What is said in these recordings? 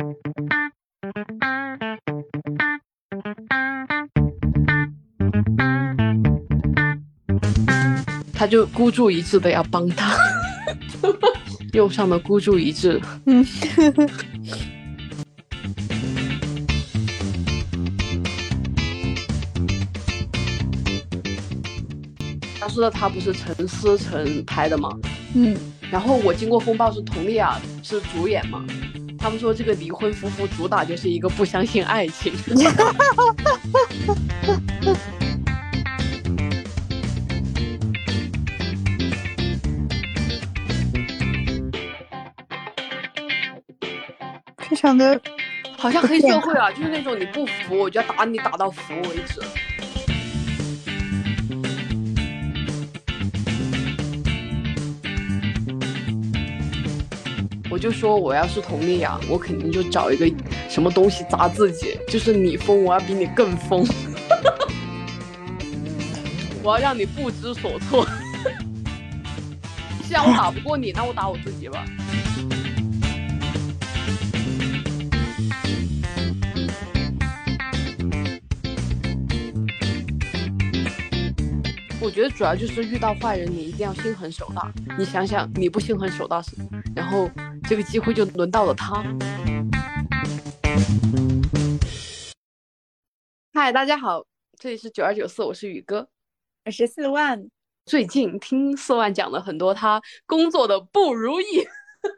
他就孤注一掷的要帮他，用上了孤注一掷。嗯，他说的他不是陈思诚拍的吗？嗯，然后我经过风暴是佟丽娅是主演嘛？他们说这个离婚夫妇主打就是一个不相信爱情。非常的好像黑社会啊，就是那种你不服我就要打你打到服为止。就说我要是佟丽娅，我肯定就找一个什么东西砸自己，就是你疯，我要比你更疯，我要让你不知所措。既然我打不过你，那我打我自己吧。我觉得主要就是遇到坏人，你一定要心狠手辣。你想想，你不心狠手辣，然后这个机会就轮到了他。嗨，大家好，这里是九二九四，我是宇哥，我是四万。最近听四万讲了很多他工作的不如意，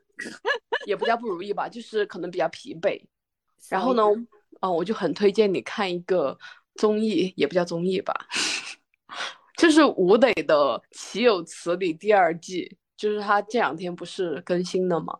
也不叫不如意吧，就是可能比较疲惫。然后呢，嗯，我就很推荐你看一个综艺，也不叫综艺吧。就是吴磊的《岂有此理》第二季，就是他这两天不是更新了吗？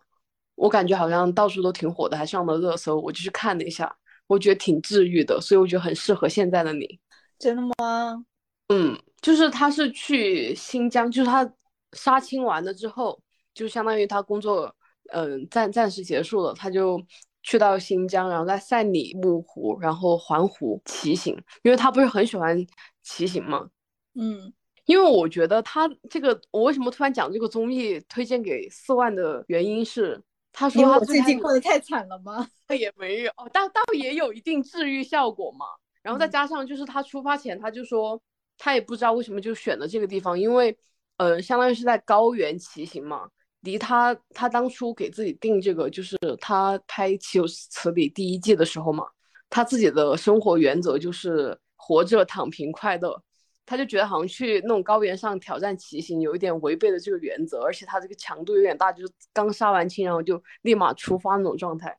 我感觉好像到处都挺火的，还上了热搜。我就去看了一下，我觉得挺治愈的，所以我觉得很适合现在的你。真的吗？嗯，就是他是去新疆，就是他杀青完了之后，就相当于他工作，嗯，暂暂时结束了，他就去到新疆，然后在赛里木湖，然后环湖骑行，因为他不是很喜欢骑行嘛。嗯，因为我觉得他这个，我为什么突然讲这个综艺推荐给四万的原因是，他说他最近过得太惨了吗？也没有哦，倒倒也有一定治愈效果嘛。然后再加上就是他出发前他就说，他也不知道为什么就选了这个地方，因为，呃，相当于是在高原骑行嘛，离他他当初给自己定这个，就是他拍《岂有此理》第一季的时候嘛，他自己的生活原则就是活着躺平快乐。他就觉得好像去那种高原上挑战骑行有一点违背了这个原则，而且他这个强度有点大，就是刚杀完青然后就立马出发那种状态。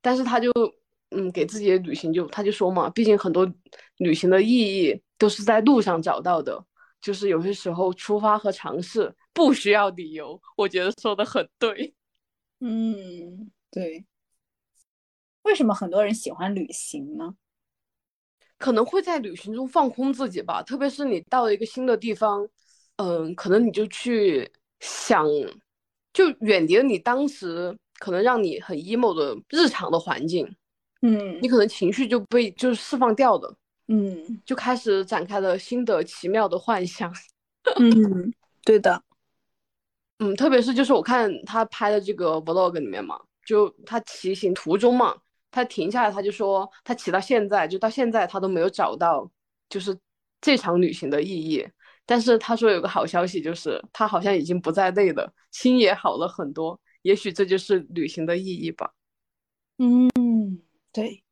但是他就嗯给自己的旅行就他就说嘛，毕竟很多旅行的意义都是在路上找到的，就是有些时候出发和尝试不需要理由。我觉得说的很对。嗯，对。为什么很多人喜欢旅行呢？可能会在旅行中放空自己吧，特别是你到了一个新的地方，嗯，可能你就去想，就远离了你当时可能让你很 emo 的日常的环境，嗯，你可能情绪就被就是释放掉的，嗯，就开始展开了新的奇妙的幻想，嗯，对的，嗯，特别是就是我看他拍的这个 vlog 里面嘛，就他骑行途中嘛。他停下来，他就说，他骑到现在，就到现在，他都没有找到，就是这场旅行的意义。但是他说有个好消息，就是他好像已经不再累了，心也好了很多。也许这就是旅行的意义吧。嗯，对，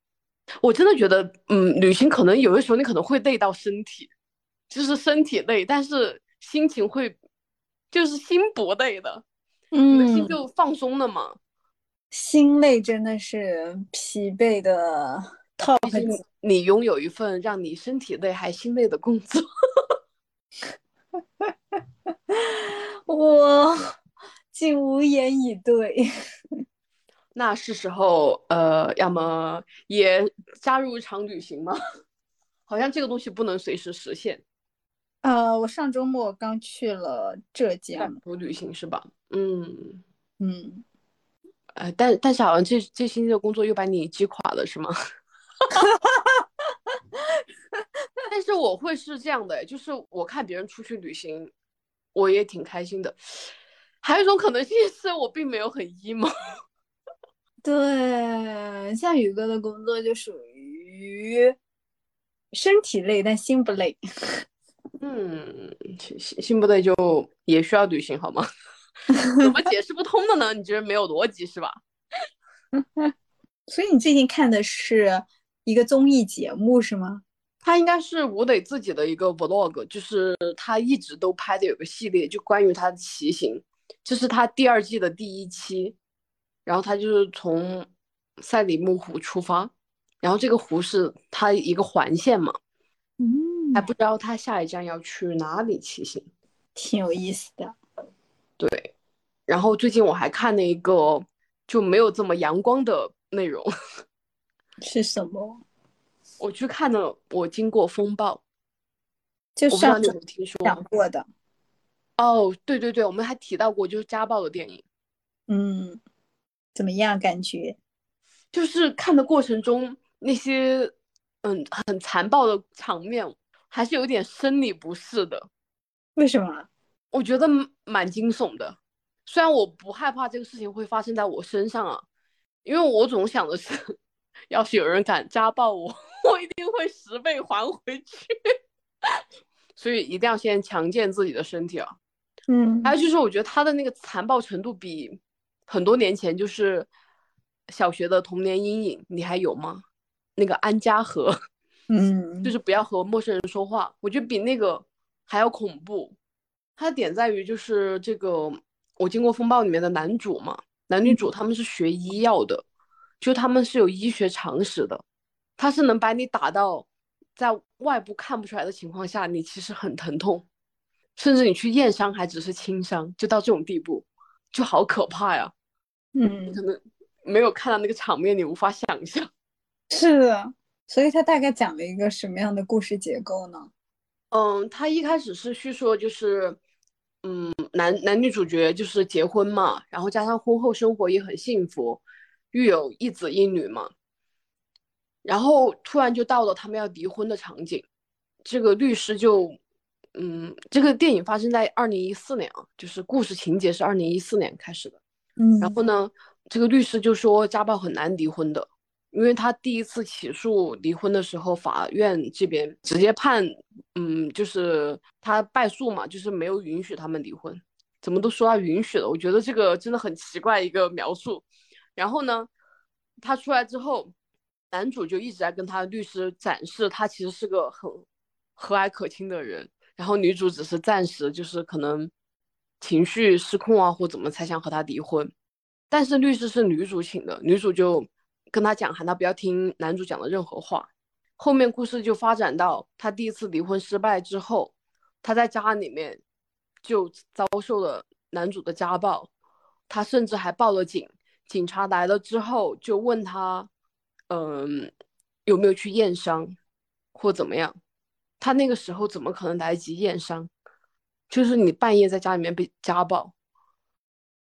我真的觉得，嗯，旅行可能有的时候你可能会累到身体，就是身体累，但是心情会，就是心不累的，嗯，心就放松了嘛。心累真的是疲惫的 top。你拥有一份让你身体累还心累的工作，我竟无言以对。那是时候，呃，要么也加入一场旅行吗？好像这个东西不能随时实现。呃，我上周末刚去了浙江，不旅行是吧？嗯嗯。呃，但但是好像这这星期的工作又把你击垮了，是吗？但是我会是这样的，就是我看别人出去旅行，我也挺开心的。还有一种可能性是我并没有很 emo。对，像宇哥的工作就属于身体累，但心不累。嗯，心心心不累就也需要旅行好吗？怎么解释不通的呢？你觉得没有逻辑是吧？所以你最近看的是一个综艺节目是吗？他应该是吴磊自己的一个 vlog，就是他一直都拍的有个系列，就关于他的骑行，这是他第二季的第一期，然后他就是从赛里木湖出发，然后这个湖是他一个环线嘛，嗯，还不知道他下一站要去哪里骑行，挺有意思的。对，然后最近我还看了一个就没有这么阳光的内容，是什么？我去看了《我经过风暴》，就上次听说？讲过的。哦，对对对，我们还提到过就是家暴的电影，嗯，怎么样？感觉？就是看的过程中那些嗯很残暴的场面，还是有点生理不适的。为什么？我觉得蛮惊悚的，虽然我不害怕这个事情会发生在我身上啊，因为我总想的是，要是有人敢家暴我，我一定会十倍还回去。所以一定要先强健自己的身体啊。嗯还有就是，我觉得他的那个残暴程度比很多年前就是小学的童年阴影，你还有吗？那个安家和，嗯，就是不要和陌生人说话，我觉得比那个还要恐怖。它的点在于就是这个《我经过风暴》里面的男主嘛，男女主他们是学医药的，就他们是有医学常识的，他是能把你打到在外部看不出来的情况下，你其实很疼痛，甚至你去验伤还只是轻伤，就到这种地步，就好可怕呀！嗯可能没有看到那个场面，你无法想象。是的。所以他大概讲了一个什么样的故事结构呢？嗯，他一开始是叙述就是，嗯，男男女主角就是结婚嘛，然后加上婚后生活也很幸福，育有一子一女嘛，然后突然就到了他们要离婚的场景，这个律师就，嗯，这个电影发生在二零一四年啊，就是故事情节是二零一四年开始的，嗯然后呢，这个律师就说家暴很难离婚的，因为他第一次起诉离婚的时候，法院这边直接判，嗯，就是他败诉嘛，就是没有允许他们离婚。怎么都说他允许了，我觉得这个真的很奇怪一个描述。然后呢，他出来之后，男主就一直在跟他律师展示他其实是个很和蔼可亲的人，然后女主只是暂时就是可能情绪失控啊，或怎么才想和他离婚。但是律师是女主请的，女主就跟他讲，喊他不要听男主讲的任何话。后面故事就发展到他第一次离婚失败之后，他在家里面就遭受了男主的家暴，他甚至还报了警。警察来了之后就问他，嗯，有没有去验伤或怎么样？他那个时候怎么可能来得及验伤？就是你半夜在家里面被家暴，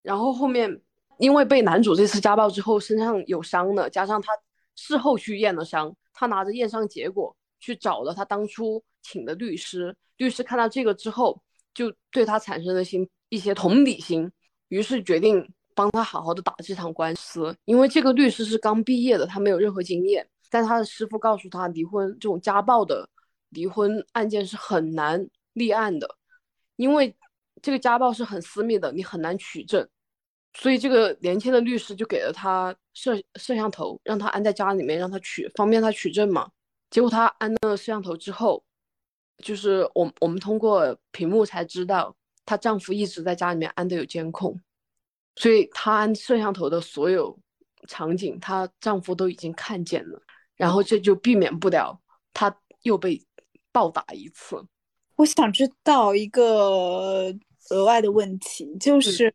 然后后面因为被男主这次家暴之后身上有伤了，加上他事后去验了伤，他拿着验伤结果去找了他当初请的律师，律师看到这个之后就对他产生了心一些同理心，于是决定帮他好好的打这场官司。因为这个律师是刚毕业的，他没有任何经验，但他的师傅告诉他，离婚这种家暴的离婚案件是很难立案的，因为这个家暴是很私密的，你很难取证。所以这个年轻的律师就给了他摄摄像头，让他安在家里面，让他取方便他取证嘛。结果他安了摄像头之后，就是我我们通过屏幕才知道，她丈夫一直在家里面安的有监控，所以她安摄像头的所有场景，她丈夫都已经看见了，然后这就避免不了她又被暴打一次。我想知道一个额外的问题，就是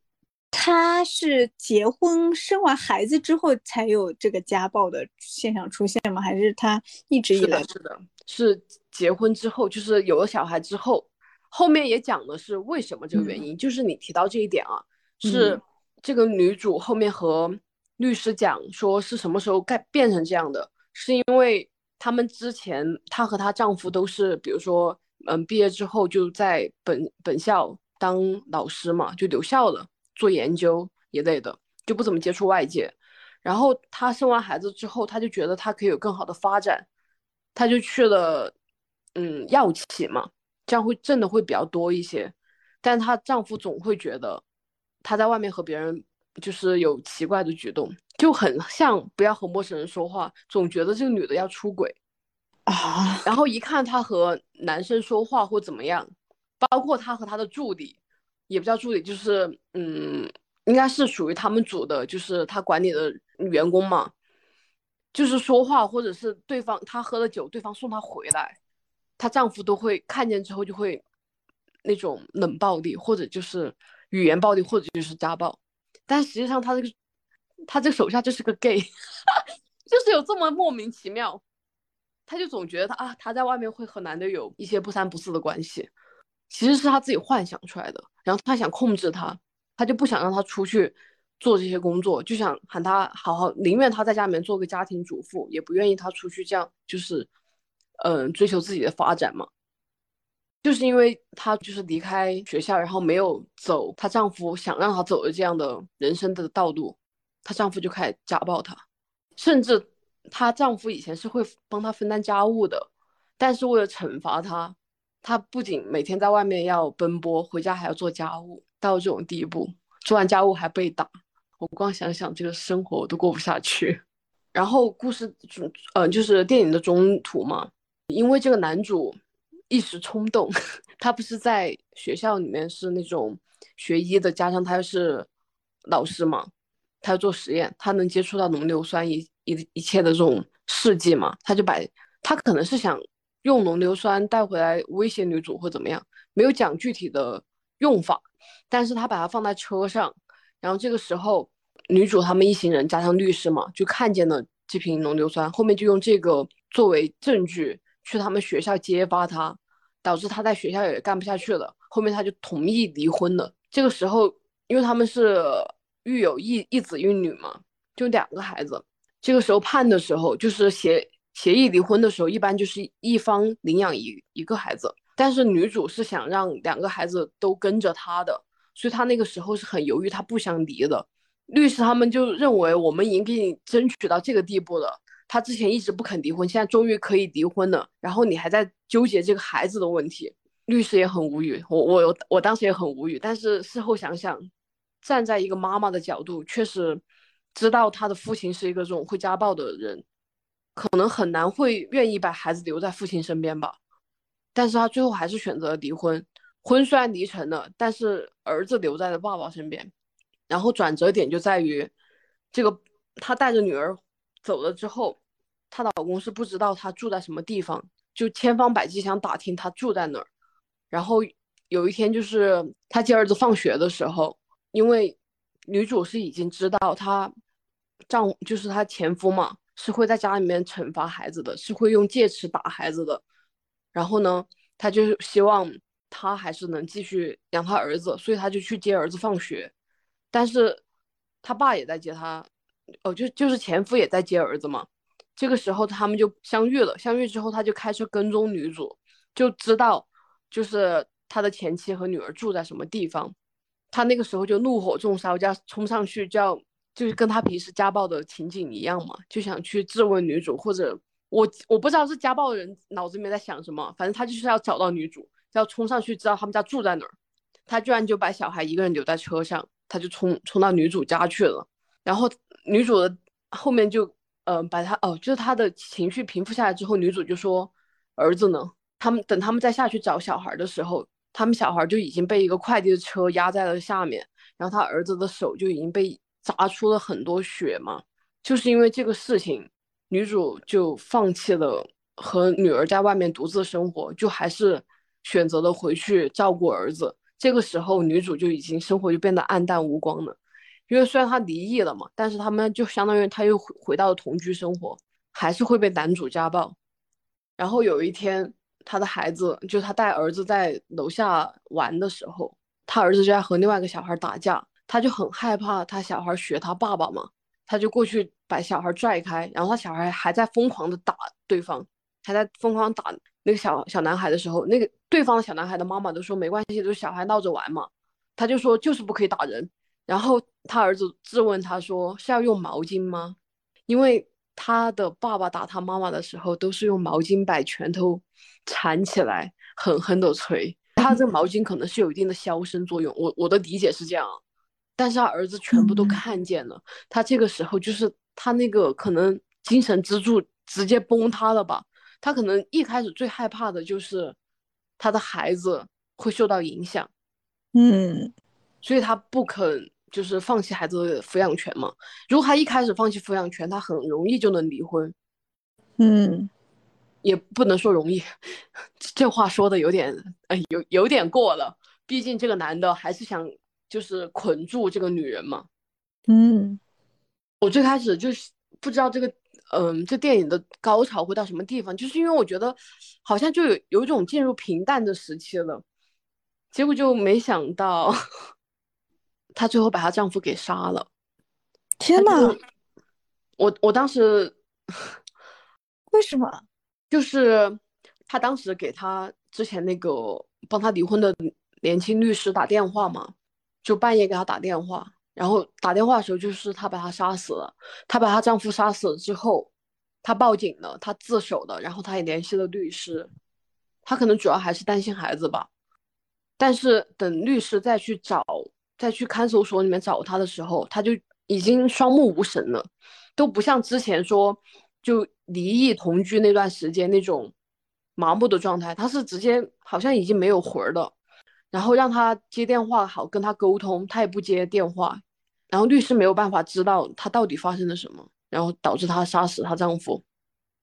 他是结婚生完孩子之后才有这个家暴的现象出现吗？还是他一直以来是的，是结婚之后，就是有了小孩之后，后面也讲的是为什么这个原因，就是你提到这一点啊，是嗯这个女主后面和律师讲说是什么时候该变成这样的，是因为他们之前她和她丈夫都是，比如说，嗯，毕业之后就在本本校当老师嘛，就留校了，做研究一类的，就不怎么接触外界。然后她生完孩子之后，她就觉得她可以有更好的发展，她就去了嗯药企嘛，这样会挣的会比较多一些。但她丈夫总会觉得她在外面和别人就是有奇怪的举动，就很像不要和陌生人说话，总觉得这个女的要出轨啊。然后一看她和男生说话或怎么样，包括她和她的助理，也不叫助理，就是嗯，应该是属于他们组的，就是她管理的员工嘛，就是说话或者是对方她喝了酒，对方送她回来，她丈夫都会看见之后就会。那种冷暴力，或者就是语言暴力，或者就是家暴，但实际上他这个他这个手下就是个 gay，就是有这么莫名其妙，他就总觉得他啊他在外面会和男的有一些不三不四的关系，其实是他自己幻想出来的，然后他想控制他，他就不想让他出去做这些工作，就想喊他好好，宁愿他在家里面做个家庭主妇，也不愿意他出去这样就是嗯追求自己的发展嘛。就是因为她就是离开学校，然后没有走她丈夫想让她走的这样的人生的道路，她丈夫就开始家暴她，甚至她丈夫以前是会帮她分担家务的，但是为了惩罚她，他不仅每天在外面要奔波，回家还要做家务，到这种地步，做完家务还被打，我光想想这个生活我都过不下去。然后故事中，呃，就是电影的中途嘛，因为这个男主。一时冲动，他不是在学校里面是那种学医的，加上他又是老师嘛，他要做实验，他能接触到浓硫酸一一一切的这种试剂嘛，他就把他可能是想用浓硫酸带回来威胁女主或怎么样，没有讲具体的用法，但是他把它放在车上，然后这个时候女主他们一行人加上律师嘛，就看见了这瓶浓硫酸，后面就用这个作为证据去他们学校揭发他。导致他在学校也干不下去了，后面他就同意离婚了。这个时候，因为他们是育有一一子一女嘛，就两个孩子。这个时候判的时候，就是协协议离婚的时候，一般就是一方领养一一个孩子。但是女主是想让两个孩子都跟着她的，所以她那个时候是很犹豫，她不想离的。律师他们就认为，我们已经给你争取到这个地步了。他之前一直不肯离婚，现在终于可以离婚了。然后你还在纠结这个孩子的问题，律师也很无语。我我我当时也很无语，但是事后想想，站在一个妈妈的角度，确实知道他的父亲是一个这种会家暴的人，可能很难会愿意把孩子留在父亲身边吧。但是他最后还是选择了离婚，婚虽然离成了，但是儿子留在了爸爸身边。然后转折点就在于，这个他带着女儿走了之后。她老公是不知道她住在什么地方，就千方百计想打听她住在哪儿。然后有一天，就是她接儿子放学的时候，因为女主是已经知道她丈就是她前夫嘛，是会在家里面惩罚孩子的，是会用戒尺打孩子的。然后呢，他就希望他还是能继续养他儿子，所以他就去接儿子放学。但是他爸也在接他，哦，就就是前夫也在接儿子嘛。这个时候他们就相遇了，相遇之后他就开车跟踪女主，就知道就是他的前妻和女儿住在什么地方。他那个时候就怒火中烧，就要冲上去，就要就是跟他平时家暴的情景一样嘛，就想去质问女主，或者我我不知道是家暴的人脑子里面在想什么，反正他就是要找到女主，要冲上去知道他们家住在哪儿。他居然就把小孩一个人留在车上，他就冲冲到女主家去了。然后女主的后面就。嗯，把他哦，就是他的情绪平复下来之后，女主就说：“儿子呢？”他们等他们再下去找小孩的时候，他们小孩就已经被一个快递的车压在了下面，然后他儿子的手就已经被砸出了很多血嘛。就是因为这个事情，女主就放弃了和女儿在外面独自生活，就还是选择了回去照顾儿子。这个时候，女主就已经生活就变得暗淡无光了。因为虽然他离异了嘛，但是他们就相当于他又回到了同居生活，还是会被男主家暴。然后有一天，他的孩子就他带儿子在楼下玩的时候，他儿子就在和另外一个小孩打架，他就很害怕他小孩学他爸爸嘛，他就过去把小孩拽开，然后他小孩还在疯狂的打对方，还在疯狂打那个小小男孩的时候，那个对方的小男孩的妈妈都说没关系，就是小孩闹着玩嘛，他就说就是不可以打人。然后他儿子质问他说：“是要用毛巾吗？”因为他的爸爸打他妈妈的时候都是用毛巾把拳头缠起来，狠狠的捶。他这个毛巾可能是有一定的消声作用，我我的理解是这样。但是他儿子全部都看见了，他这个时候就是他那个可能精神支柱直接崩塌了吧。他可能一开始最害怕的就是他的孩子会受到影响，嗯，所以他不肯就是放弃孩子的抚养权嘛。如果他一开始放弃抚养权，他很容易就能离婚。嗯，也不能说容易，这话说的有点呃有有点过了。毕竟这个男的还是想就是捆住这个女人嘛。嗯，我最开始就是不知道这个。嗯，这电影的高潮会到什么地方？就是因为我觉得好像就有有一种进入平淡的时期了，结果就没想到她最后把她丈夫给杀了。天呐，我我当时 为什么？就是她当时给她之前那个帮她离婚的年轻律师打电话嘛，就半夜给她打电话。然后打电话的时候，就是她把他杀死了。她把她丈夫杀死了之后，她报警了，她自首的。然后她也联系了律师，她可能主要还是担心孩子吧。但是等律师再去找，再去看守所里面找她的时候，她就已经双目无神了，都不像之前说就离异同居那段时间那种麻木的状态，她是直接好像已经没有魂儿了。然后让他接电话，好跟他沟通，他也不接电话，然后律师没有办法知道他到底发生了什么，然后导致她杀死她丈夫，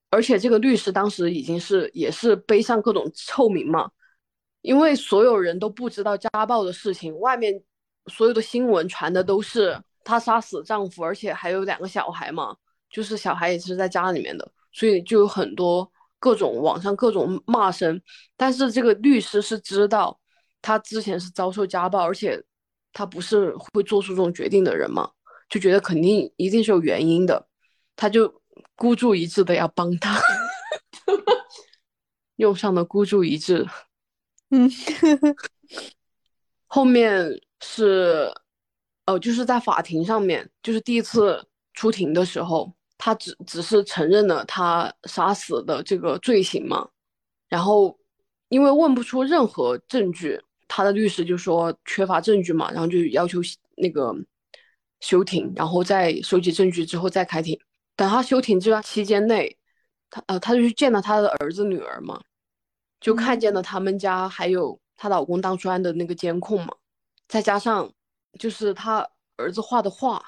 而且这个律师当时已经是也是背上各种臭名嘛，因为所有人都不知道家暴的事情，外面所有的新闻传的都是她杀死丈夫，而且还有两个小孩嘛，就是小孩也是在家里面的，所以就有很多各种网上各种骂声，但是这个律师是知道。他之前是遭受家暴，而且他不是会做出这种决定的人嘛，就觉得肯定一定是有原因的，他就孤注一掷的要帮他，用上了孤注一掷。嗯，后面是，哦，就是在法庭上面，就是第一次出庭的时候，他只只是承认了他杀死的这个罪行嘛，然后因为问不出任何证据。他的律师就说缺乏证据嘛，然后就要求那个休庭，然后再收集证据之后再开庭。等他休庭这段期间内，他呃他就去见了他的儿子女儿嘛，就看见了他们家还有她老公当初安的那个监控嘛，再加上就是他儿子画的画，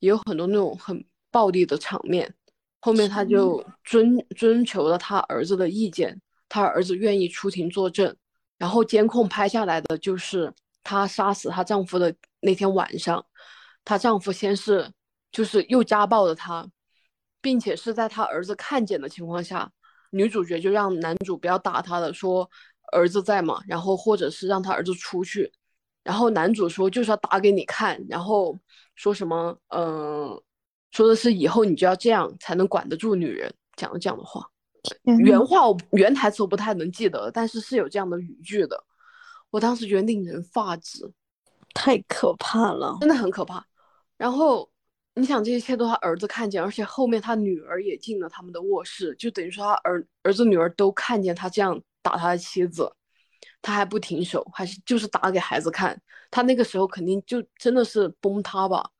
也有很多那种很暴力的场面。后面他就遵征求了他儿子的意见，他儿子愿意出庭作证。然后监控拍下来的就是她杀死她丈夫的那天晚上，她丈夫先是就是又家暴了她，并且是在她儿子看见的情况下，女主角就让男主不要打她了，说儿子在嘛，然后或者是让他儿子出去，然后男主说就是要打给你看，然后说什么嗯，说的是以后你就要这样才能管得住女人，讲了这样的话。原话我原台词我不太能记得，但是是有这样的语句的。我当时觉得令人发指，太可怕了，真的很可怕。然后你想，这一切都他儿子看见，而且后面他女儿也进了他们的卧室，就等于说他儿儿子女儿都看见他这样打他的妻子，他还不停手，还是就是打给孩子看。他那个时候肯定就真的是崩塌吧。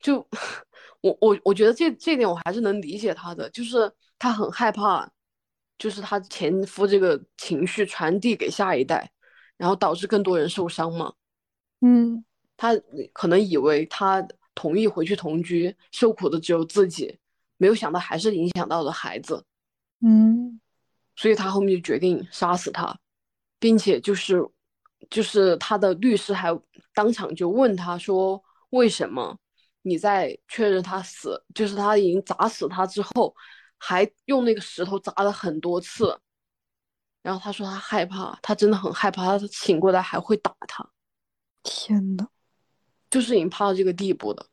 就 我我我觉得这这点我还是能理解他的，就是。她很害怕，就是他前夫这个情绪传递给下一代，然后导致更多人受伤嘛。嗯，他可能以为他同意回去同居，受苦的只有自己，没有想到还是影响到了孩子。嗯，所以他后面就决定杀死他，并且就是就是他的律师还当场就问他说：“为什么你在确认他死，就是他已经砸死他之后？”还用那个石头砸了很多次，然后他说他害怕，他真的很害怕，他醒过来还会打他。天呐，就是已经怕到这个地步的。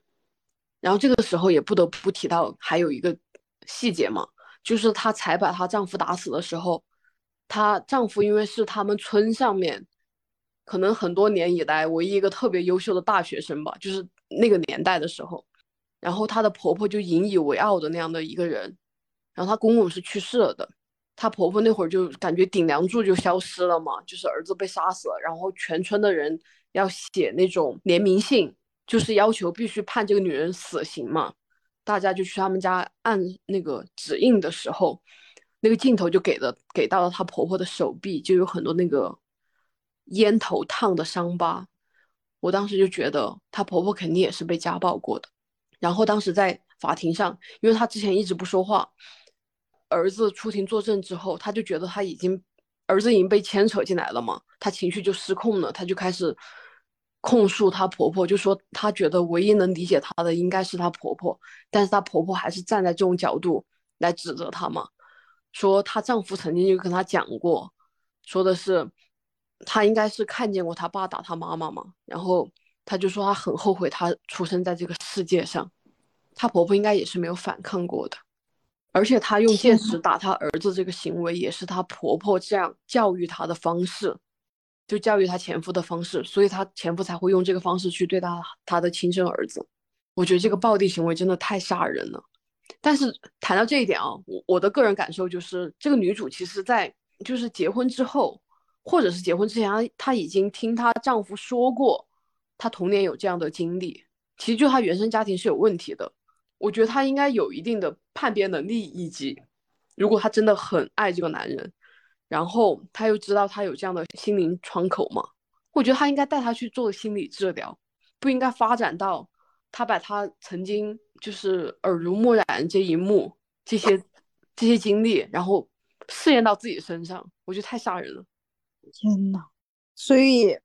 然后这个时候也不得不提到还有一个细节嘛，就是她才把她丈夫打死的时候，她丈夫因为是他们村上面可能很多年以来唯一一个特别优秀的大学生吧，就是那个年代的时候。然后她的婆婆就引以为傲的那样的一个人，然后她公公是去世了的，她婆婆那会儿就感觉顶梁柱就消失了嘛，就是儿子被杀死了，然后全村的人要写那种联名信，就是要求必须判这个女人死刑嘛。大家就去他们家按那个指印的时候，那个镜头就给了给到了她婆婆的手臂，就有很多那个烟头烫的伤疤。我当时就觉得她婆婆肯定也是被家暴过的。然后当时在法庭上，因为她之前一直不说话，儿子出庭作证之后，她就觉得她已经儿子已经被牵扯进来了嘛，她情绪就失控了，她就开始控诉她婆婆，就说她觉得唯一能理解她的应该是她婆婆，但是她婆婆还是站在这种角度来指责她嘛，说她丈夫曾经就跟她讲过，说的是她应该是看见过她爸打她妈妈嘛，然后。她就说她很后悔她出生在这个世界上，她婆婆应该也是没有反抗过的，而且她用剑齿打她儿子这个行为也是她婆婆这样教育她的方式，就教育她前夫的方式，所以她前夫才会用这个方式去对她她的亲生儿子。我觉得这个暴力行为真的太吓人了。但是谈到这一点啊，我我的个人感受就是，这个女主其实在就是结婚之后，或者是结婚之前，她她已经听她丈夫说过。她童年有这样的经历，其实就她原生家庭是有问题的。我觉得她应该有一定的判别能力，以及如果她真的很爱这个男人，然后她又知道他有这样的心灵窗口嘛，我觉得她应该带他去做心理治疗，不应该发展到他把他曾经就是耳濡目染这一幕这些这些经历，然后试验到自己身上，我觉得太吓人了。天呐，所以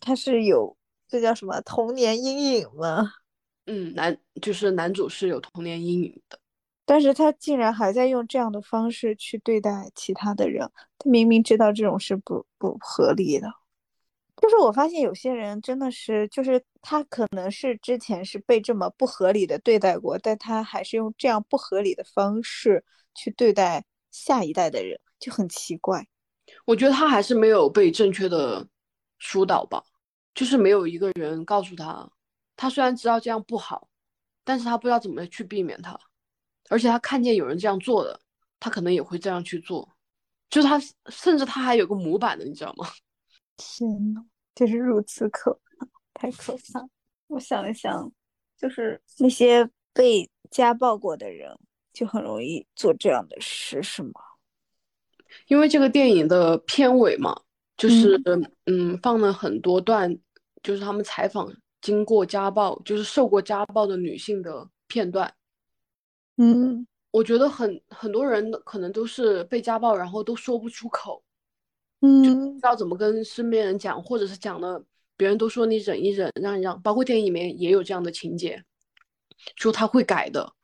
他是有。这叫什么童年阴影吗？嗯，男就是男主是有童年阴影的，但是他竟然还在用这样的方式去对待其他的人，他明明知道这种是不不合理的。就是我发现有些人真的是，就是他可能是之前是被这么不合理的对待过，但他还是用这样不合理的方式去对待下一代的人，就很奇怪。我觉得他还是没有被正确的疏导吧。就是没有一个人告诉他，他虽然知道这样不好，但是他不知道怎么去避免他，而且他看见有人这样做的，他可能也会这样去做，就他甚至他还有个模板的，你知道吗？天呐，就是如此可怕，太可怕！我想一想，就是那些被家暴过的人，就很容易做这样的事，是吗？因为这个电影的片尾嘛，就是嗯，放了很多段。就是他们采访经过家暴，就是受过家暴的女性的片段。嗯，我觉得很很多人可能都是被家暴，然后都说不出口，嗯，不知道怎么跟身边人讲，或者是讲了，别人都说你忍一忍，让一让。包括电影里面也有这样的情节，说他会改的。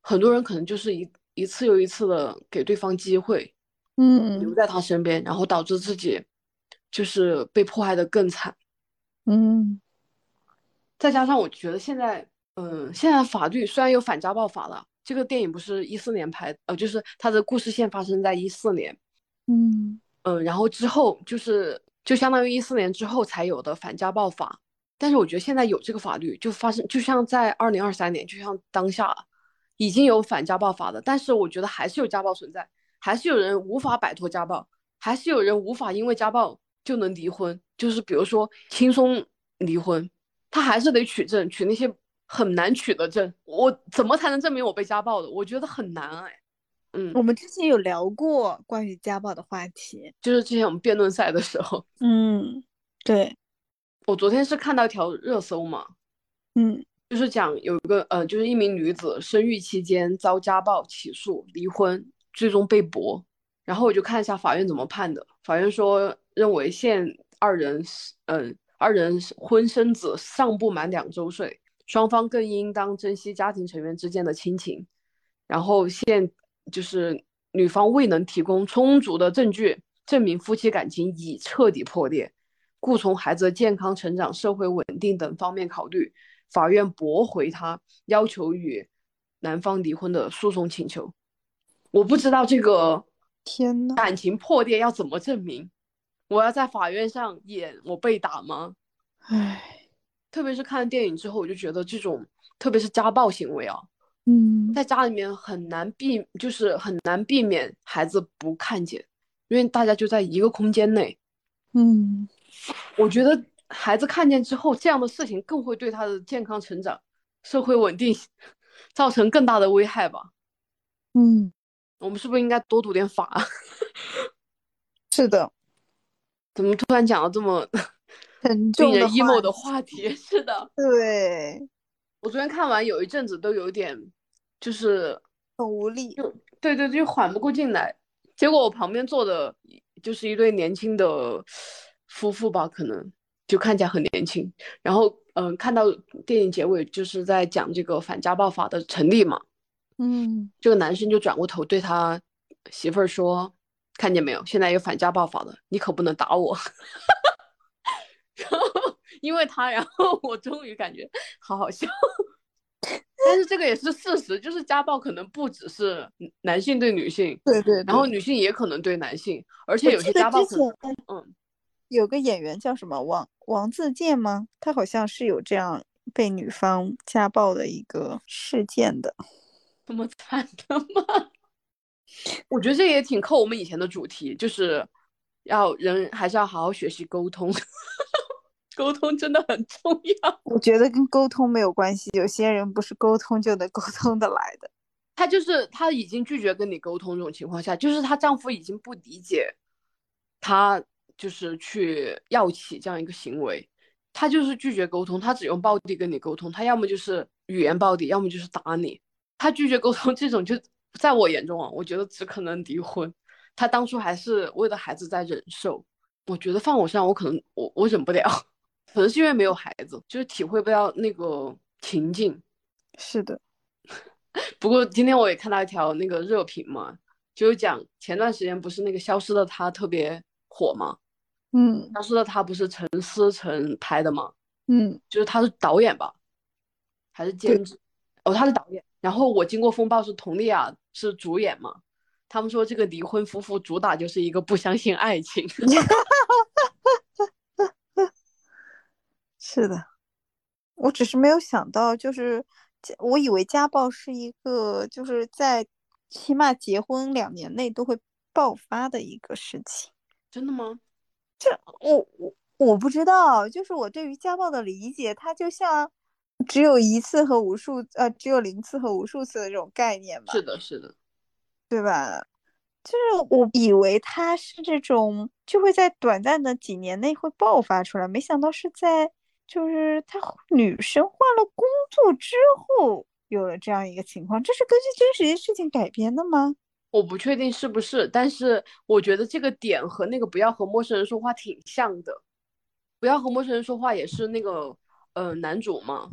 很多人可能就是一一次又一次的给对方机会，嗯，留在他身边，然后导致自己就是被迫害的更惨。嗯，再加上我觉得现在，嗯，现在法律虽然有反家暴法了，这个电影不是一四年拍，呃，就是它的故事线发生在一四年，嗯嗯，然后之后就是就相当于一四年之后才有的反家暴法，但是我觉得现在有这个法律就发生，就像在二零二三年，就像当下已经有反家暴法的，但是我觉得还是有家暴存在，还是有人无法摆脱家暴，还是有人无法因为家暴。就能离婚，就是比如说轻松离婚，他还是得取证，取那些很难取的证。我怎么才能证明我被家暴的？我觉得很难哎。嗯，我们之前有聊过关于家暴的话题，就是之前我们辩论赛的时候。嗯，对。我昨天是看到一条热搜嘛，嗯，就是讲有一个呃，就是一名女子生育期间遭家暴起诉离婚，最终被驳。然后我就看一下法院怎么判的，法院说。认为现二人嗯，二人婚生子尚不满两周岁，双方更应当珍惜家庭成员之间的亲情。然后现就是女方未能提供充足的证据证明夫妻感情已彻底破裂，故从孩子健康成长、社会稳定等方面考虑，法院驳回他要求与男方离婚的诉讼请求。我不知道这个天呐，感情破裂要怎么证明？我要在法院上演我被打吗？唉，特别是看了电影之后，我就觉得这种，特别是家暴行为啊，嗯，在家里面很难避，就是很难避免孩子不看见，因为大家就在一个空间内。嗯，我觉得孩子看见之后，这样的事情更会对他的健康成长、社会稳定造成更大的危害吧。嗯，我们是不是应该多读点法？是的，怎么突然讲了这么 沉重的 emo 的话话题？是的，对，我昨天看完有一阵子都有点，就是很无力。就对对，就缓不过劲来。结果我旁边坐的就是一对年轻的夫妇吧，可能就看起来很年轻。然后嗯、看到电影结尾就是在讲这个反家暴法的成立嘛，嗯，这个男生就转过头对他媳妇儿说：“看见没有，现在有反家暴法了，你可不能打我。”然后因为他，然后我终于感觉好好笑。但是这个也是事实，就是家暴可能不只是男性对女性，对对然后女性也可能对男性，而且有些家暴可能，前嗯，有个演员叫什么王王自健吗？他好像是有这样被女方家暴的一个事件的。这么惨的吗？我觉得这也挺扣我们以前的主题，就是要人还是要好好学习沟通，沟通真的很重要。我觉得跟沟通没有关系，有些人不是沟通就能沟通的来的。她就是她已经拒绝跟你沟通这种情况下，就是她丈夫已经不理解她就是去要起这样一个行为，她就是拒绝沟通，她只用暴力跟你沟通，她要么就是语言暴力，要么就是打你。她拒绝沟通这种就在我眼中啊，我觉得只可能离婚。他当初还是为了孩子在忍受，我觉得放我身上，我可能我我忍不了，可能是因为没有孩子，就是体会不到那个情境。是的，不过今天我也看到一条那个热评嘛，就是讲前段时间不是那个《消失的她》特别火嘛，嗯《消失的她》不是陈思诚拍的嘛，嗯就是他是导演吧，还是监制？哦，他是导演。然后我经过风暴是佟丽娅是主演嘛，他们说这个离婚夫妇主打就是一个不相信爱情。是的，我只是没有想到，就是家我以为家暴是一个就是在起码结婚两年内都会爆发的一个事情。真的吗？这我我我不知道，就是我对于家暴的理解，它就像只有一次和无数呃，只有零次和无数次的这种概念吧，是的，是的。对吧？就是我以为它是这种就会在短暂的几年内会爆发出来，没想到是在就是她女生换了工作之后有了这样一个情况，这是根据真实的事情改编的吗？我不确定是不是，但是我觉得这个点和那个不要和陌生人说话挺像的。不要和陌生人说话也是那个呃男主嘛，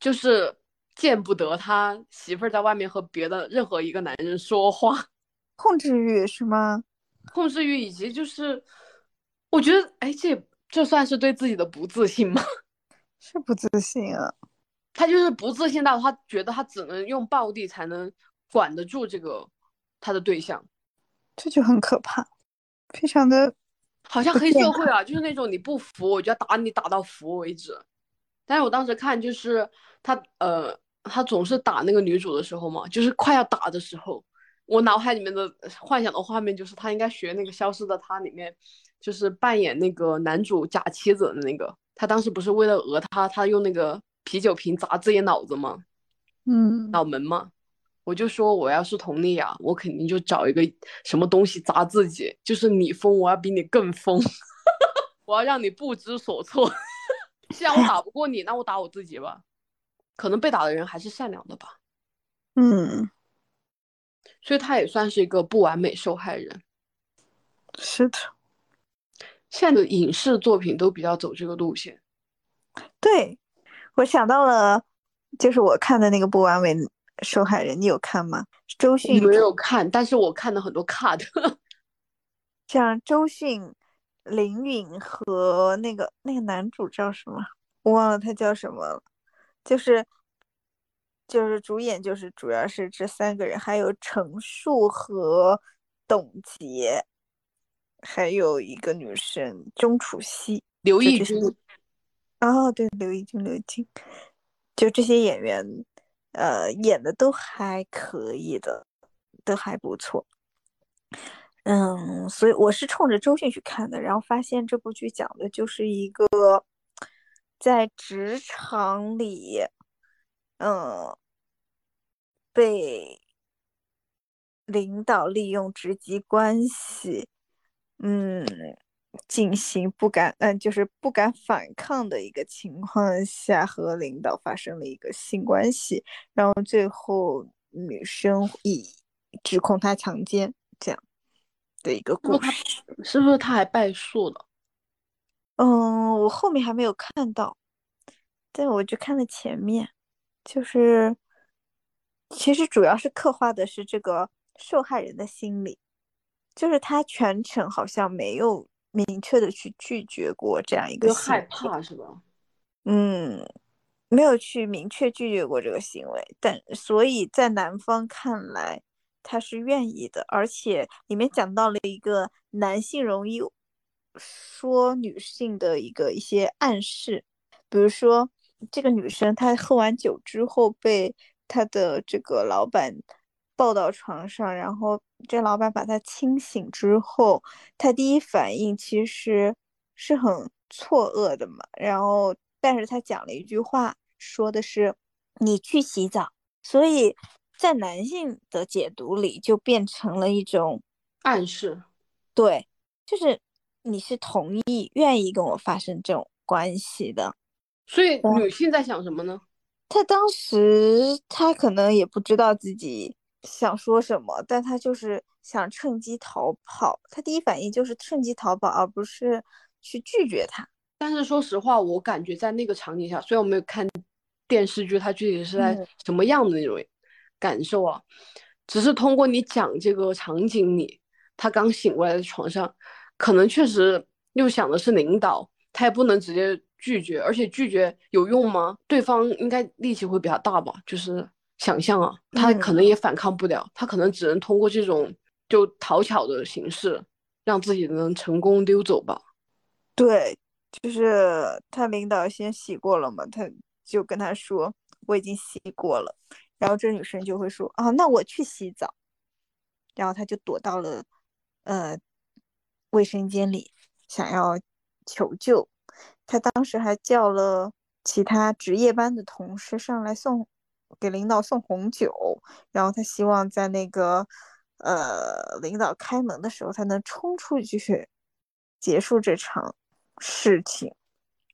就是见不得他媳妇儿在外面和别的任何一个男人说话，控制欲是吗？控制欲以及就是，我觉得哎，这这算是对自己的不自信吗？是不自信啊。他就是不自信到他觉得他只能用暴力才能管得住这个他的对象。这就很可怕，非常的好像黑社会啊，就是那种你不服，我就要打你打到服为止。但是我当时看，就是他呃，他总是打那个女主的时候嘛，就是快要打的时候，我脑海里面的幻想的画面就是他应该学那个《消失的她》里面，就是扮演那个男主假妻子的那个，他当时不是为了讹他，他用那个啤酒瓶砸自己脑子吗？嗯，脑门嘛。我就说我要是佟丽娅，我肯定就找一个什么东西砸自己，就是你疯，我要比你更疯，我要让你不知所措。既然我打不过你，那我打我自己吧。可能被打的人还是善良的吧，嗯，所以他也算是一个不完美受害人。是的，现在的影视作品都比较走这个路线。对，我想到了，就是我看的那个不完美受害人，你有看吗？周迅没有看，但是我看了很多 cut。像周迅、林允和那个那个男主叫什么？我忘了他叫什么了。就是就是主演就是主要是这三个人，还有陈数和董洁，还有一个女生钟楚曦，刘奕君，哦，对，刘奕君，刘奕君，就这些演员，呃，演的都还可以的，都还不错。嗯，所以我是冲着周迅去看的，然后发现这部剧讲的就是一个在职场里，嗯，被领导利用职级关系，嗯，进行不敢，嗯，就是不敢反抗的一个情况下，和领导发生了一个性关系，然后最后女生以指控他强奸这样。的一个是不是他故事。是不是他还败诉了？嗯，我后面还没有看到，但我就看了前面，就是其实主要是刻画的是这个受害人的心理，就是他全程好像没有明确的去拒绝过这样一个就害，怕是吧？嗯，没有去明确拒绝过这个行为，但所以在男方看来，他是愿意的，而且里面讲到了一个男性容易说女性的一个一些暗示，比如说这个女生她喝完酒之后被她的这个老板抱到床上，然后这老板把她清醒之后，她第一反应其实是很错愕的嘛，然后但是她讲了一句话，说的是你去洗澡，所以在男性的解读里就变成了一种暗示，对，就是你是同意愿意跟我发生这种关系的。所以女性在想什么呢？她当时她可能也不知道自己想说什么，但她就是想趁机逃跑。她第一反应就是趁机逃跑，而不是去拒绝他。但是说实话，我感觉在那个场景下，虽然我没有看电视剧，它具体是在嗯什么样的那种感受啊，只是通过你讲这个场景里，他刚醒过来的床上，可能确实又想的是领导，他也不能直接拒绝，而且拒绝有用吗？对方应该力气会比较大吧？就是想象啊，他可能也反抗不了，他可能只能通过这种就讨巧的形式，让自己能成功溜走吧。对，就是他领导先洗过了嘛，他就跟他说我已经洗过了，然后这女生就会说啊，那我去洗澡，然后他就躲到了呃卫生间里，想要求救。他当时还叫了其他值夜班的同事上来送给领导送红酒，然后他希望在那个呃领导开门的时候，他能冲出去结束这场事情。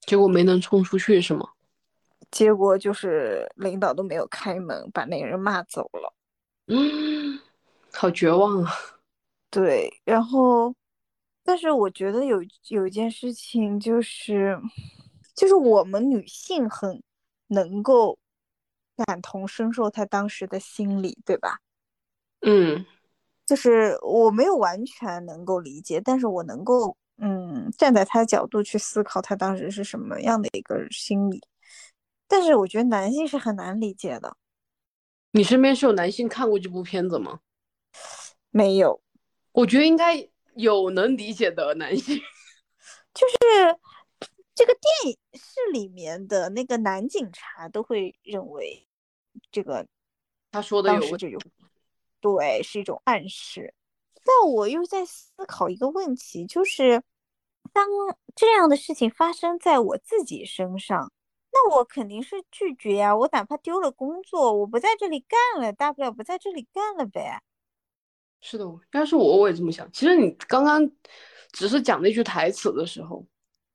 结果没能冲出去是吗？结果就是领导都没有开门，把那个人骂走了。嗯，好绝望啊！对，然后，但是我觉得有有一件事情就是，就是我们女性很能够感同身受她当时的心理，对吧？嗯，就是我没有完全能够理解，但是我能够嗯站在他的角度去思考他当时是什么样的一个心理。但是我觉得男性是很难理解的，你身边是有男性看过这部片子吗？没有。我觉得应该有能理解的男性。就是这个电影是里面的那个男警察都会认为这个他说的有这种对是一种暗示，但我又在思考一个问题，就是当这样的事情发生在我自己身上，那我肯定是拒绝呀、我哪怕丢了工作，我不在这里干了，大不了不在这里干了呗。是的，要是我，我也这么想。其实你刚刚只是讲那句台词的时候，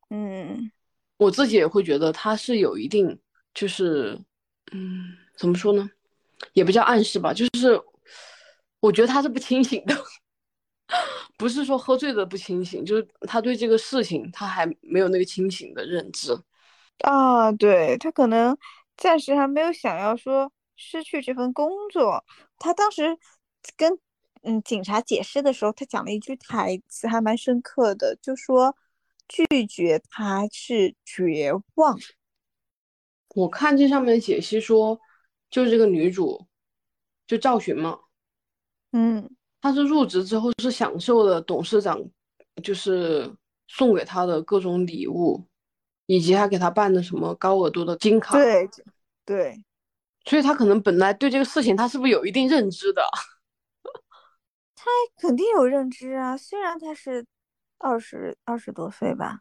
嗯我自己也会觉得他是有一定，就是，嗯，怎么说呢，也不叫暗示吧，就是我觉得他是不清醒的，不是说喝醉的不清醒，就是他对这个事情他还没有那个清醒的认知。啊，对，他可能暂时还没有想要说失去这份工作。他当时跟嗯警察解释的时候，他讲了一句台词，还蛮深刻的，就说拒绝他是绝望。我看这上面解析说，就是这个女主，就赵寻嘛，嗯她是入职之后是享受了董事长就是送给她的各种礼物，以及他给他办的什么高额度的金卡。对对，所以他可能本来对这个事情他是不是有一定认知的？他肯定有认知啊，虽然他是二十二十多岁吧，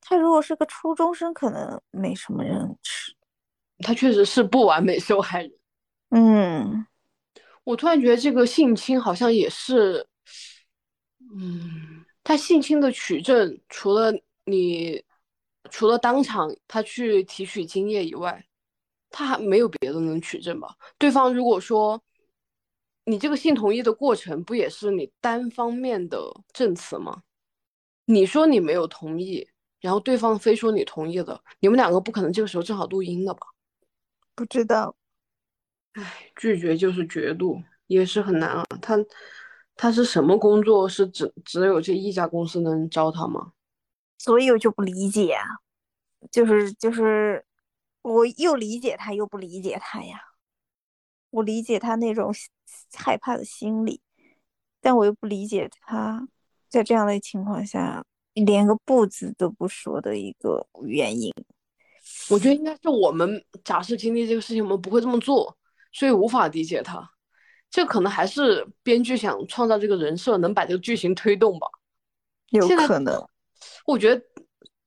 他如果是个初中生，可能没什么认知。他确实是不完美受害人。嗯，我突然觉得这个性侵好像也是，嗯，他性侵的取证，除了你，除了当场他去提取精液以外，他还没有别的能取证吧？对方如果说你这个性同意的过程，不也是你单方面的证词吗？你说你没有同意，然后对方非说你同意了，你们两个不可能这个时候正好录音的吧？不知道。唉，拒绝就是绝路，也是很难啊。他他是什么工作？是只只有这一家公司能招他吗？所以我就不理解啊，就是就是，我又理解他，又不理解他呀。我理解他那种害怕的心理，但我又不理解他在这样的情况下连个不字都不说的一个原因。我觉得应该是我们假设经历这个事情，我们不会这么做，所以无法理解他。这可能还是编剧想创造这个人设，能把这个剧情推动吧。有可能，我觉得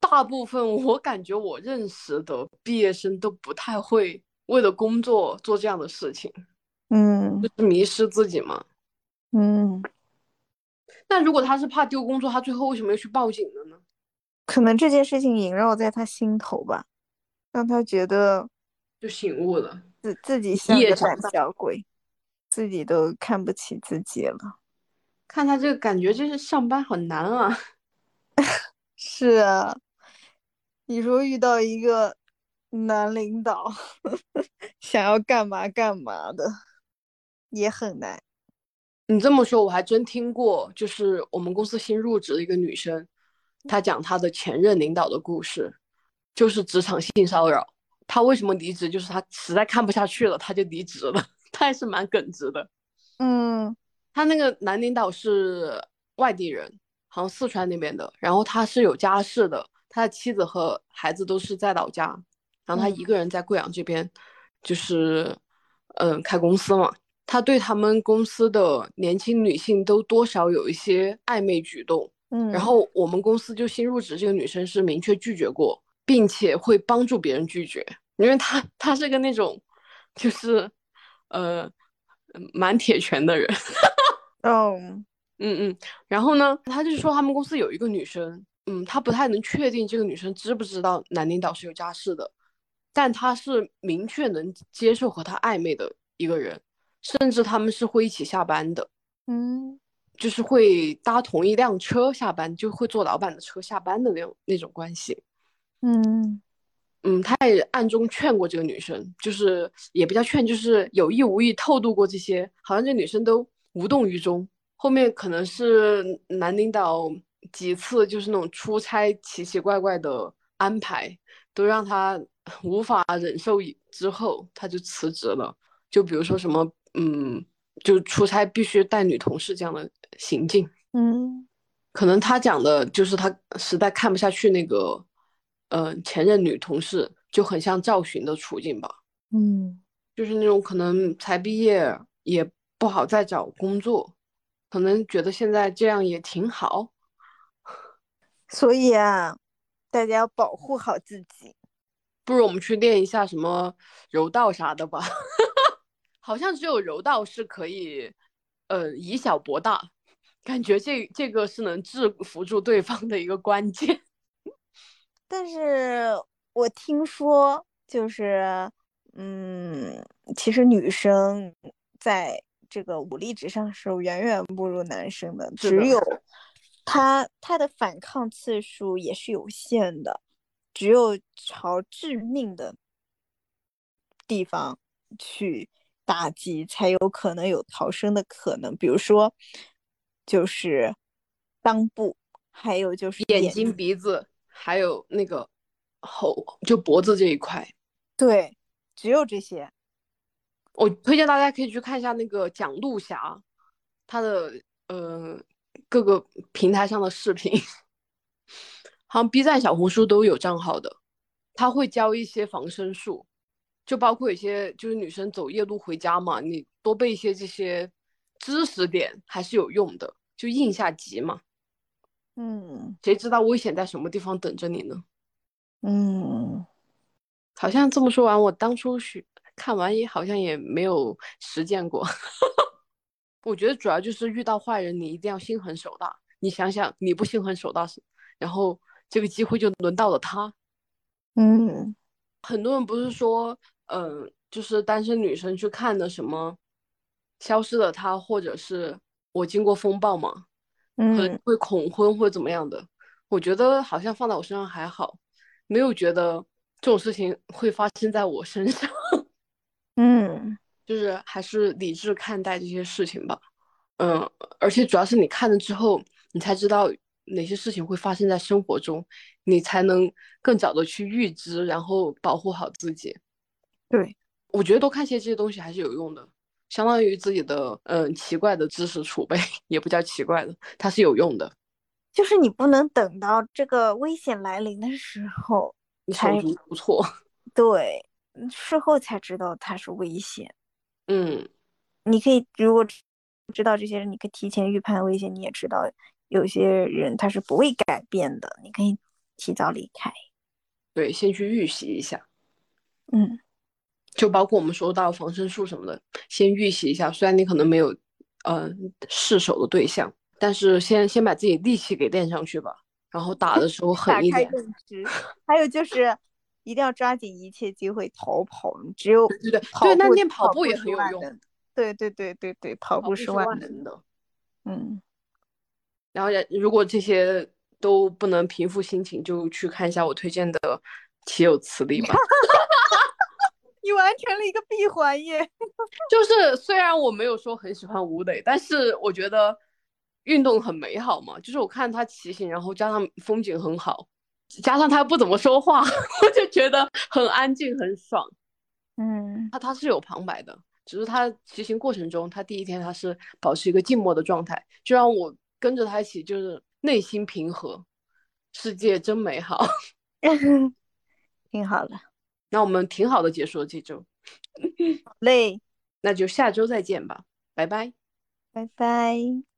大部分我感觉我认识的毕业生都不太会为了工作做这样的事情，嗯就是迷失自己嘛。嗯，那如果他是怕丢工作，他最后为什么要去报警了呢？可能这件事情萦绕在他心头吧，让他觉得就醒悟了。自自己像个胆小鬼，自己都看不起自己了。看他这个感觉，就是上班很难啊。是啊，你说遇到一个男领导，想要干嘛干嘛的，也很难。你这么说，我还真听过，就是我们公司新入职的一个女生，她讲她的前任领导的故事，就是职场性骚扰。她为什么离职？就是她实在看不下去了，她就离职了。她还是蛮耿直的。嗯她那个男领导是外地人，好像四川那边的，然后他是有家室的，他的妻子和孩子都是在老家，然后他嗯一个人在贵阳这边，就是嗯开公司嘛。他对他们公司的年轻女性都多少有一些暧昧举动，嗯，然后我们公司就新入职这个女生是明确拒绝过，并且会帮助别人拒绝，因为她她是个那种就是呃蛮铁拳的人。哦，嗯嗯，然后呢，他就是说他们公司有一个女生，嗯，他不太能确定这个女生知不知道男领导是有家室的，但他是明确能接受和他暧昧的一个人，甚至他们是会一起下班的，嗯就是会搭同一辆车下班，就会坐老板的车下班的那种那种关系。嗯嗯，他也暗中劝过这个女生，就是也不叫劝，就是有意无意透露过这些，好像这女生都无动于衷。后面可能是男领导几次就是那种出差奇奇怪怪的安排，都让他 无法忍受之后，他就辞职了。就比如说什么，嗯，就出差必须带女同事这样的行径。嗯可能他讲的就是他实在看不下去那个，呃，前任女同事就很像赵寻的处境吧，嗯就是那种可能才毕业也不好再找工作，可能觉得现在这样也挺好。所以啊，大家要保护好自己。不如我们去练一下什么柔道啥的吧，好像只有柔道是可以，呃，以小博大，感觉这这个是能制服住对方的一个关键。但是我听说，就是，嗯，其实女生在这个武力值上是远远不如男生的，只有他他的反抗次数也是有限的，只有朝致命的地方去打击，才有可能有逃生的可能。比如说，就是裆部，还有就是眼睛、鼻子，还有那个喉就脖子这一块。对，只有这些。我推荐大家可以去看一下那个蒋璐霞，她的呃各个平台上的视频，好像 B 站、小红书都有账号的，他会教一些防身术，就包括一些就是女生走夜路回家嘛，你多背一些这些知识点还是有用的，就应下急嘛。嗯谁知道危险在什么地方等着你呢？嗯，好像这么说完，我当初学看完也好像也没有实践过。我觉得主要就是遇到坏人，你一定要心狠手辣。你想想，你不心狠手辣，然后这个机会就轮到了他。嗯很多人不是说，嗯、就是单身女生去看的什么《消失的她》，或者是我经过风暴嘛，嗯会恐婚或怎么样的。我觉得好像放在我身上还好，没有觉得这种事情会发生在我身上。嗯就是还是理智看待这些事情吧。嗯，而且主要是你看了之后，你才知道哪些事情会发生在生活中，你才能更早的去预知，然后保护好自己。对，我觉得多看些这些东西还是有用的，相当于自己的嗯奇怪的知识储备，也不叫奇怪的，它是有用的。就是你不能等到这个危险来临的时候，你手才足无措。对，事后才知道它是危险。嗯，你可以如果知知道这些人，你可以提前预判危险，你也知道有些人他是不会改变的，你可以提早离开。对，先去预习一下。嗯就包括我们说到防身术什么的，先预习一下。虽然你可能没有，呃，试手的对象，但是先先把自己力气给练上去吧。然后打的时候狠一点。开认知，还有就是一定要抓紧一切机会逃跑，你只有对对对对，那步练跑跑步也很有用，对对对对对，跑步是是万能。万能的。嗯，然后，如果这些都不能平复心情，就去看一下我推荐的《岂有此理》吧。你完成了一个闭环耶！就是虽然我没有说很喜欢吴磊，但是我觉得运动很美好嘛。就是我看他骑行，然后加上风景很好，加上他不怎么说话，我就觉得很安静，很爽。嗯他他是有旁白的，只是他骑行过程中，他第一天他是保持一个静默的状态，就让我跟着他一起，就是内心平和，世界真美好。挺好的，那我们挺好的结束了这周，好嘞，那就下周再见吧，拜拜。拜拜。